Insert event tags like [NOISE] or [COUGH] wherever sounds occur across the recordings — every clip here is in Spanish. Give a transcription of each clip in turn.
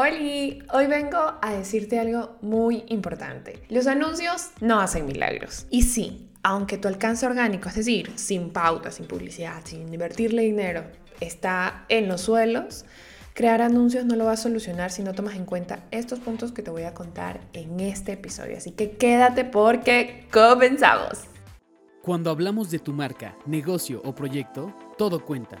Hola, hoy vengo a decirte algo muy importante. Los anuncios no hacen milagros. Y sí, aunque tu alcance orgánico, es decir, sin pauta, sin publicidad, sin invertirle dinero, está en los suelos, crear anuncios no lo va a solucionar si no tomas en cuenta estos puntos que te voy a contar en este episodio. Así que quédate porque comenzamos. Cuando hablamos de tu marca, negocio o proyecto, todo cuenta.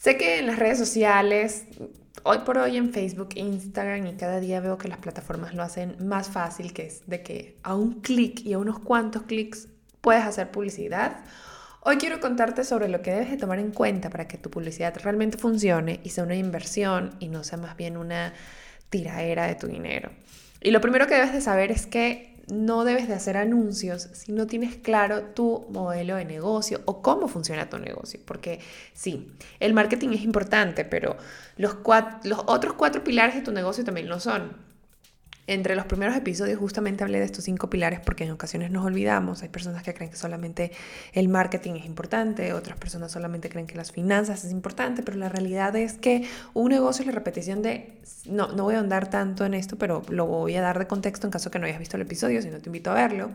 Sé que en las redes sociales, hoy por hoy en Facebook, Instagram y cada día veo que las plataformas lo hacen más fácil, que es de que a un clic y a unos cuantos clics puedes hacer publicidad. Hoy quiero contarte sobre lo que debes de tomar en cuenta para que tu publicidad realmente funcione y sea una inversión y no sea más bien una tiraera de tu dinero. Y lo primero que debes de saber es que no debes de hacer anuncios si no tienes claro tu modelo de negocio o cómo funciona tu negocio. Porque sí, el marketing es importante, pero los, los otros cuatro pilares de tu negocio también lo son. Entre los primeros episodios justamente hablé de estos cinco pilares porque en ocasiones nos olvidamos. Hay personas que creen que solamente el marketing es importante, otras personas solamente creen que las finanzas es importante, pero la realidad es que un negocio es la repetición de... No, no voy a andar tanto en esto, pero lo voy a dar de contexto en caso que no hayas visto el episodio, si no te invito a verlo.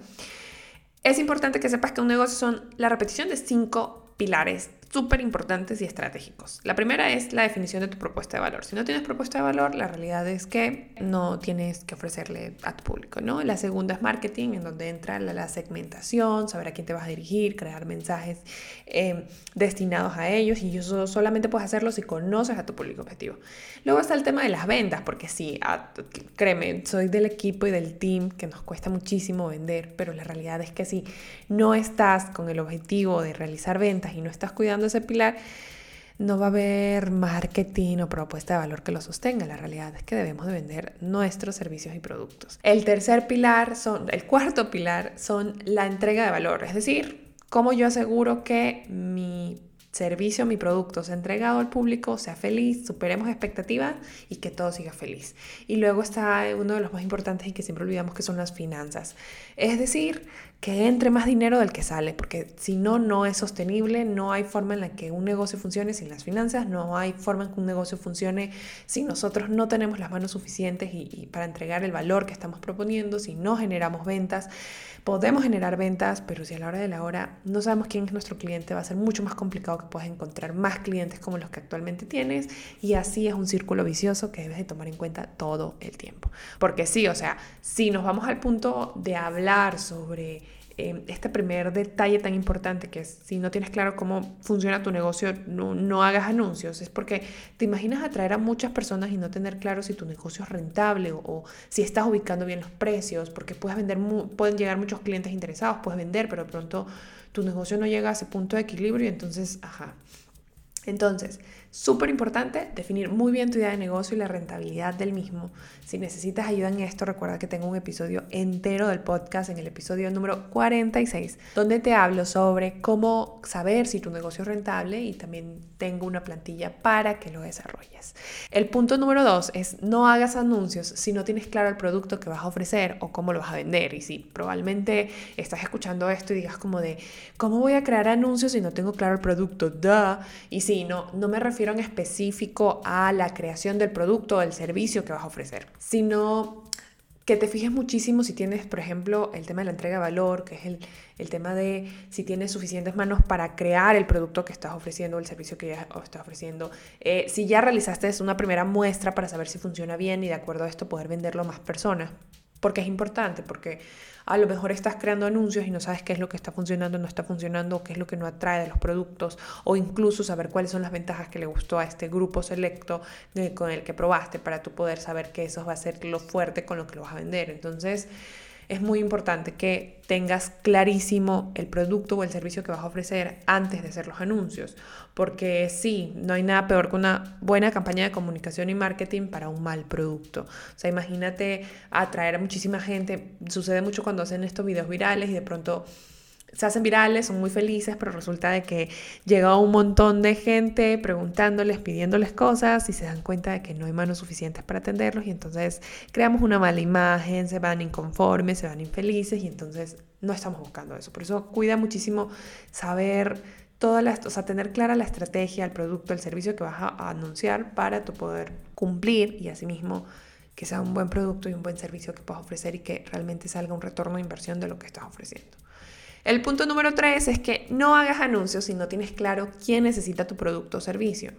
Es importante que sepas que un negocio son la repetición de cinco pilares súper importantes y estratégicos. La primera es la definición de tu propuesta de valor. Si no tienes propuesta de valor, la realidad es que no tienes que ofrecerle a tu público, ¿no? La segunda es marketing, en donde entra la, segmentación, saber a quién te vas a dirigir, crear mensajes em, destinados a ellos y eso solamente puedes hacerlo si conoces a tu público objetivo. Luego está el tema de las ventas, porque sí, créeme, soy del equipo y del team que nos cuesta muchísimo vender, pero la realidad es que si no estás con el objetivo de realizar ventas y no estás cuidando ese pilar, no va a haber marketing o propuesta de valor que lo sostenga. La realidad es que debemos de vender nuestros servicios y productos. El tercer pilar son, el cuarto pilar son la entrega de valor, es decir, cómo yo aseguro que mi servicio, mi producto sea entregado al público, sea feliz, superemos expectativas y que todo siga feliz. Y luego está uno de los más importantes y que siempre olvidamos que son las finanzas. Es decir, que entre más dinero del que sale, porque si no, no es sostenible, no hay forma en la que un negocio funcione sin las finanzas, no hay forma en que un negocio funcione si nosotros no tenemos las manos suficientes y, para entregar el valor que estamos proponiendo, si no generamos ventas. Podemos generar ventas, pero si a la hora de la hora no sabemos quién es nuestro cliente, va a ser mucho más complicado que puedas encontrar más clientes como los que actualmente tienes y así es un círculo vicioso que debes de tomar en cuenta todo el tiempo. Porque sí, o sea, si nos vamos al punto de hablar sobre eh, este primer detalle tan importante que es si no tienes claro cómo funciona tu negocio, no, no, hagas anuncios. Es porque te imaginas atraer a muchas personas y no tener claro si tu negocio es rentable o, si estás ubicando bien los precios, porque puedes vender, pueden llegar muchos clientes interesados, puedes vender, pero de pronto tu negocio no llega a ese punto de equilibrio y entonces, ajá. Entonces, Súper importante definir muy bien tu idea de negocio y la rentabilidad del mismo. Si necesitas ayuda en esto, recuerda que tengo un episodio entero del podcast, en el episodio número 46, donde te hablo sobre cómo saber si tu negocio es rentable y también tengo una plantilla para que lo desarrolles. El punto número dos es no hagas anuncios si no tienes claro el producto que vas a ofrecer o cómo lo vas a vender. Y si probablemente estás escuchando esto y digas como de, ¿cómo voy a crear anuncios si no tengo claro el producto? Duh. Y si no, no me refiero en específico a la creación del producto o del servicio que vas a ofrecer, sino que te fijes muchísimo si tienes, por ejemplo, el tema de la entrega de valor, que es el, el tema de si tienes suficientes manos para crear el producto que estás ofreciendo o el servicio que ya estás ofreciendo. Eh, si ya realizaste una primera muestra para saber si funciona bien y de acuerdo a esto poder venderlo a más personas. Porque es importante, porque a lo mejor estás creando anuncios y no sabes qué es lo que está funcionando, no está funcionando, qué es lo que no atrae de los productos, o incluso saber cuáles son las ventajas que le gustó a este grupo selecto con el que probaste para tú poder saber que eso va a ser lo fuerte con lo que lo vas a vender. Entonces, es muy importante que tengas clarísimo el producto o el servicio que vas a ofrecer antes de hacer los anuncios, porque sí, no hay nada peor que una buena campaña de comunicación y marketing para un mal producto. O sea, imagínate atraer a muchísima gente, sucede mucho cuando hacen estos videos virales y de pronto se hacen virales, son muy felices, pero resulta de que llega un montón de gente preguntándoles, pidiéndoles cosas y se dan cuenta de que no hay manos suficientes para atenderlos y entonces creamos una mala imagen, se van inconformes, se van infelices y entonces no estamos buscando eso. Por eso cuida muchísimo saber toda la, o sea, tener clara la estrategia, el producto, el servicio que vas a, anunciar para tu poder cumplir y asimismo que sea un buen producto y un buen servicio que puedas ofrecer y que realmente salga un retorno de inversión de lo que estás ofreciendo. El punto número tres es que no hagas anuncios si no tienes claro quién necesita tu producto o servicio.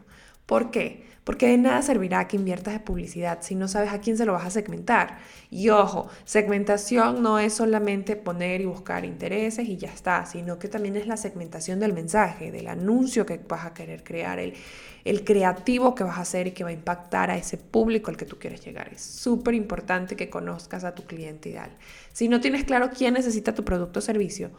¿Por qué? Porque de nada servirá que inviertas de publicidad si no sabes a quién se lo vas a segmentar. Y ojo, segmentación no es solamente poner y buscar intereses y ya está, sino que también es la segmentación del mensaje, del anuncio que vas a querer crear, el, el creativo que vas a hacer y que va a impactar a ese público al que tú quieres llegar. Es súper importante que conozcas a tu cliente ideal. Si no tienes claro quién necesita tu producto o servicio,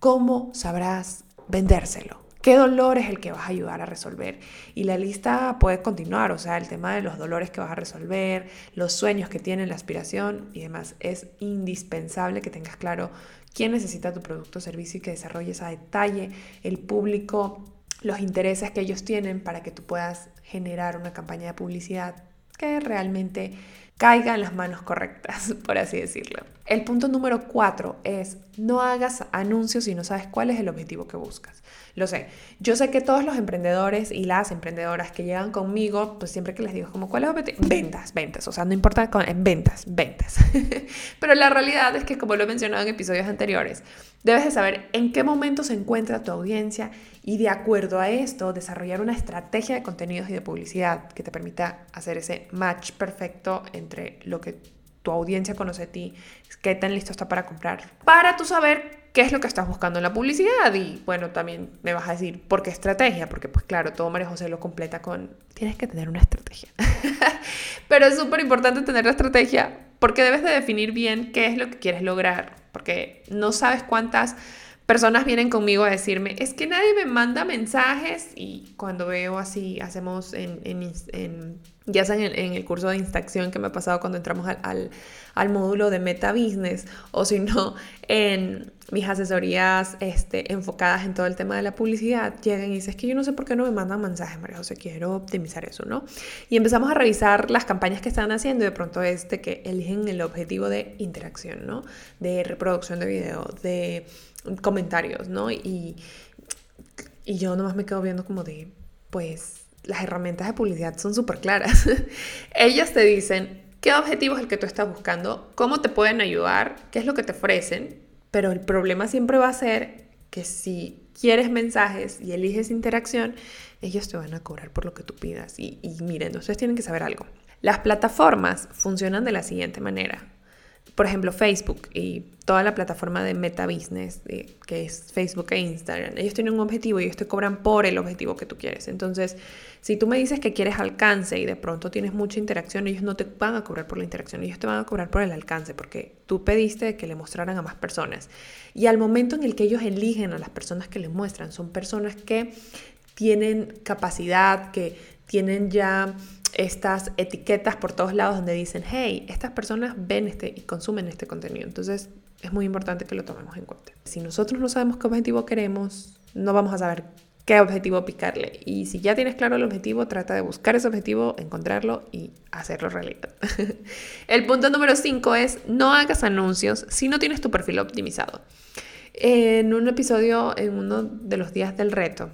¿cómo sabrás vendérselo? ¿Qué dolor es el que vas a ayudar a resolver? Y la lista puede continuar, o sea, el tema de los dolores que vas a resolver, los sueños que tiene la aspiración y demás. Es indispensable que tengas claro quién necesita tu producto o servicio y que desarrolles a detalle el público, los intereses que ellos tienen para que tú puedas generar una campaña de publicidad que realmente caiga en las manos correctas, [LAUGHS] por así decirlo. El punto número cuatro es no hagas anuncios si no sabes cuál es el objetivo que buscas. Lo sé, yo sé que todos los emprendedores y las emprendedoras que llegan conmigo, pues siempre que les digo como cuál es el objetivo, ventas, ventas, o sea, no importa ventas, ventas. [LAUGHS] Pero la realidad es que como lo he mencionado en episodios anteriores, debes de saber en qué momento se encuentra tu audiencia y de acuerdo a esto desarrollar una estrategia de contenidos y de publicidad que te permita hacer ese match perfecto entre lo que tu audiencia conoce a ti, qué tan listo está para comprar, para tú saber qué es lo que estás buscando en la publicidad. Y bueno, también me vas a decir, ¿por qué estrategia? Porque pues claro, todo María José lo completa con, tienes que tener una estrategia. [LAUGHS] Pero es súper importante tener la estrategia porque debes de definir bien qué es lo que quieres lograr, porque no sabes cuántas personas vienen conmigo a decirme, es que nadie me manda mensajes y cuando veo así, hacemos en, en, ya sea en, el curso de instacción que me ha pasado cuando entramos al, al, módulo de Meta Business o si no en mis asesorías este, enfocadas en todo el tema de la publicidad, llegan y dicen, es que yo no sé por qué no me mandan mensajes, María José, quiero optimizar eso, ¿no? Y empezamos a revisar las campañas que están haciendo y de pronto es de que eligen el objetivo de interacción, ¿no? De reproducción de video, de comentarios, ¿no? Y, y yo nomás me quedo viendo como de, pues, las herramientas de publicidad son súper claras. [LAUGHS] Ellas te dicen qué objetivo es el que tú estás buscando, cómo te pueden ayudar, qué es lo que te ofrecen, pero el problema siempre va a ser que si quieres mensajes y eliges interacción, ellos te van a cobrar por lo que tú pidas. Y, y miren, ustedes tienen que saber algo. Las plataformas funcionan de la siguiente manera por ejemplo, Facebook y toda la plataforma de Meta Business, que es Facebook e Instagram, ellos tienen un objetivo y ellos te cobran por el objetivo que tú quieres. Entonces, si tú me dices que quieres alcance y de pronto tienes mucha interacción, ellos no te van a cobrar por la interacción, ellos te van a cobrar por el alcance, porque tú pediste que le mostraran a más personas. Y al momento en el que ellos eligen a las personas que les muestran, son personas que tienen capacidad, que tienen ya estas etiquetas por todos lados donde dicen, hey, estas personas ven este y consumen este contenido. Entonces es muy importante que lo tomemos en cuenta. Si nosotros no sabemos qué objetivo queremos, no vamos a saber qué objetivo picarle. Y si ya tienes claro el objetivo, trata de buscar ese objetivo, encontrarlo y hacerlo realidad. [LAUGHS] el punto número 5 es no hagas anuncios si no tienes tu perfil optimizado. En un episodio, en uno de los días del reto,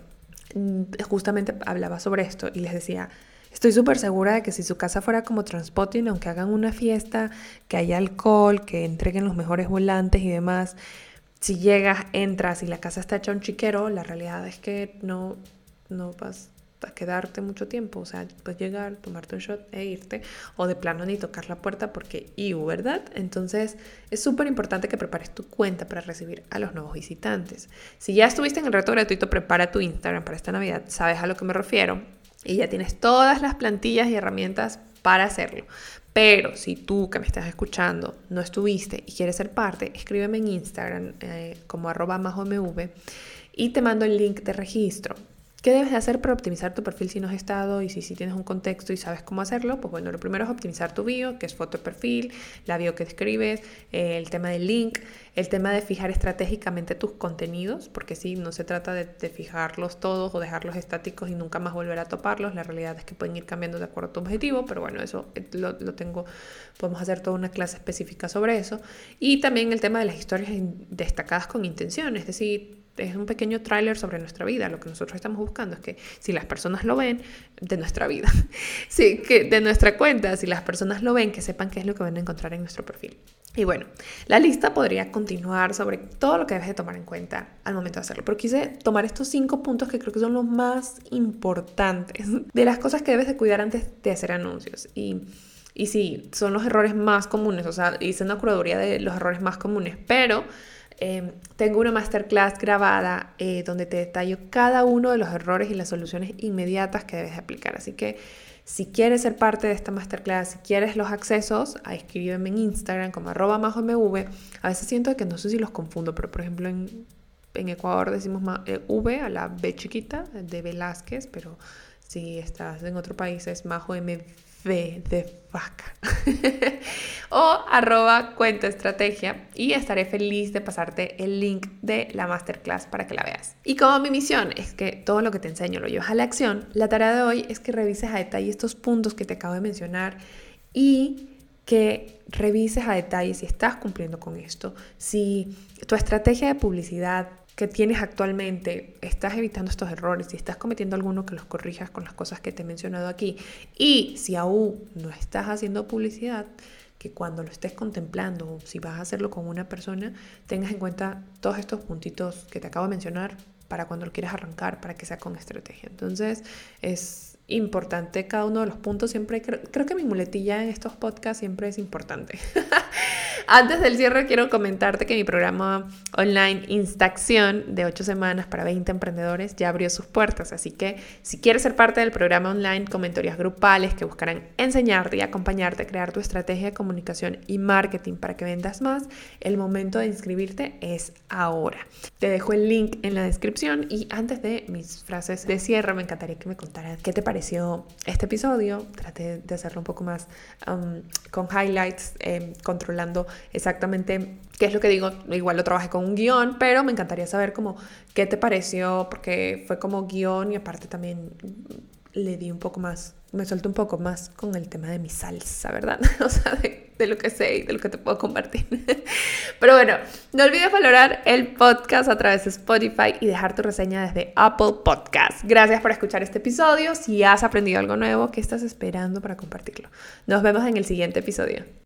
mm, justamente hablaba sobre esto y les decía, Estoy súper segura de que si su casa fuera como Transpotting, aunque hagan una fiesta, que haya alcohol, que entreguen los mejores volantes y demás, si llegas, entras y la casa está hecha un chiquero, la realidad es que no, no vas a quedarte mucho tiempo. O sea, puedes llegar, tomarte un shot e irte, o de plano ni tocar la puerta porque IU, ¿verdad? Entonces es súper importante que prepares tu cuenta para recibir a los nuevos visitantes. Si ya estuviste en el reto gratuito, prepara tu Instagram para esta Navidad, sabes a lo que me refiero y ya tienes todas las plantillas y herramientas para hacerlo. Pero si tú que me estás escuchando no estuviste y quieres ser parte, escríbeme en Instagram eh, como arroba majomv y te mando el link de registro. ¿Qué debes de hacer para optimizar tu perfil si no has estado y si, tienes un contexto y sabes cómo hacerlo? Pues bueno, lo primero es optimizar tu bio, que es foto de perfil, la bio que escribes, eh, el tema del link, el tema de fijar estratégicamente tus contenidos, porque sí, no se trata de, fijarlos todos o dejarlos estáticos y nunca más volver a toparlos. La realidad es que pueden ir cambiando de acuerdo a tu objetivo, pero bueno, eso eh, lo tengo, podemos hacer toda una clase específica sobre eso. Y también el tema de las historias destacadas con intención, es decir, es un pequeño tráiler sobre nuestra vida. Lo que nosotros estamos buscando es que si las personas lo ven, de nuestra vida, [LAUGHS] sí, que de nuestra cuenta, si las personas lo ven, que sepan qué es lo que van a encontrar en nuestro perfil. Y bueno, la lista podría continuar sobre todo lo que debes de tomar en cuenta al momento de hacerlo, pero quise tomar estos cinco puntos que creo que son los más importantes de las cosas que debes de cuidar antes de hacer anuncios. Y, y sí, son los errores más comunes, o sea, hice una curaduría de los errores más comunes, pero Em, tengo una masterclass grabada eh, donde te detallo cada uno de los errores y las soluciones inmediatas que debes aplicar. Así que si quieres ser parte de esta masterclass, si quieres los accesos, escríbeme en Instagram como arroba mv. A veces siento que no sé si los confundo, pero por ejemplo en, Ecuador decimos eh, V a la B chiquita de Velázquez, pero si estás en otro país es majo MV de vaca [LAUGHS] o arroba cuenta estrategia y estaré feliz de pasarte el link de la masterclass para que la veas. Y como mi misión es que todo lo que te enseño lo llevas a la acción, la tarea de hoy es que revises a detalle estos puntos que te acabo de mencionar y que revises a detalle si estás cumpliendo con esto, si tu estrategia de publicidad que tienes actualmente, estás evitando estos errores, si estás cometiendo alguno que los corrijas con las cosas que te he mencionado aquí y si aún no estás haciendo publicidad, que cuando lo estés contemplando, si vas a hacerlo con una persona, tengas en cuenta todos estos puntitos que te acabo de mencionar para cuando lo quieras arrancar, para que sea con estrategia. Entonces, es importante cada uno de los puntos. Siempre creo, que mi muletilla en estos podcasts siempre es importante. [LAUGHS] Antes del cierre quiero comentarte que mi programa online Instacción de 8 semanas para 20 emprendedores ya abrió sus puertas. Así que si quieres ser parte del programa online con mentorías grupales que buscarán enseñarte y acompañarte a crear tu estrategia de comunicación y marketing para que vendas más, el momento de inscribirte es ahora. Te dejo el link en la descripción y antes de mis frases de cierre me encantaría que me contaras qué te parece este episodio. Traté de hacerlo un poco más um, con highlights, em, controlando exactamente qué es lo que digo. Igual lo trabajé con un guion, pero me encantaría saber cómo qué te pareció, porque fue como guion y aparte también le di un poco más, me suelto un poco más con el tema de mi salsa, ¿verdad? [LAUGHS] o sea, de, de, lo que sé y de lo que te puedo compartir. [LAUGHS] Pero bueno, no olvides valorar el podcast a través de Spotify y dejar tu reseña desde Apple Podcast. Gracias por escuchar este episodio. Si has aprendido algo nuevo, ¿qué estás esperando para compartirlo? Nos vemos en el siguiente episodio.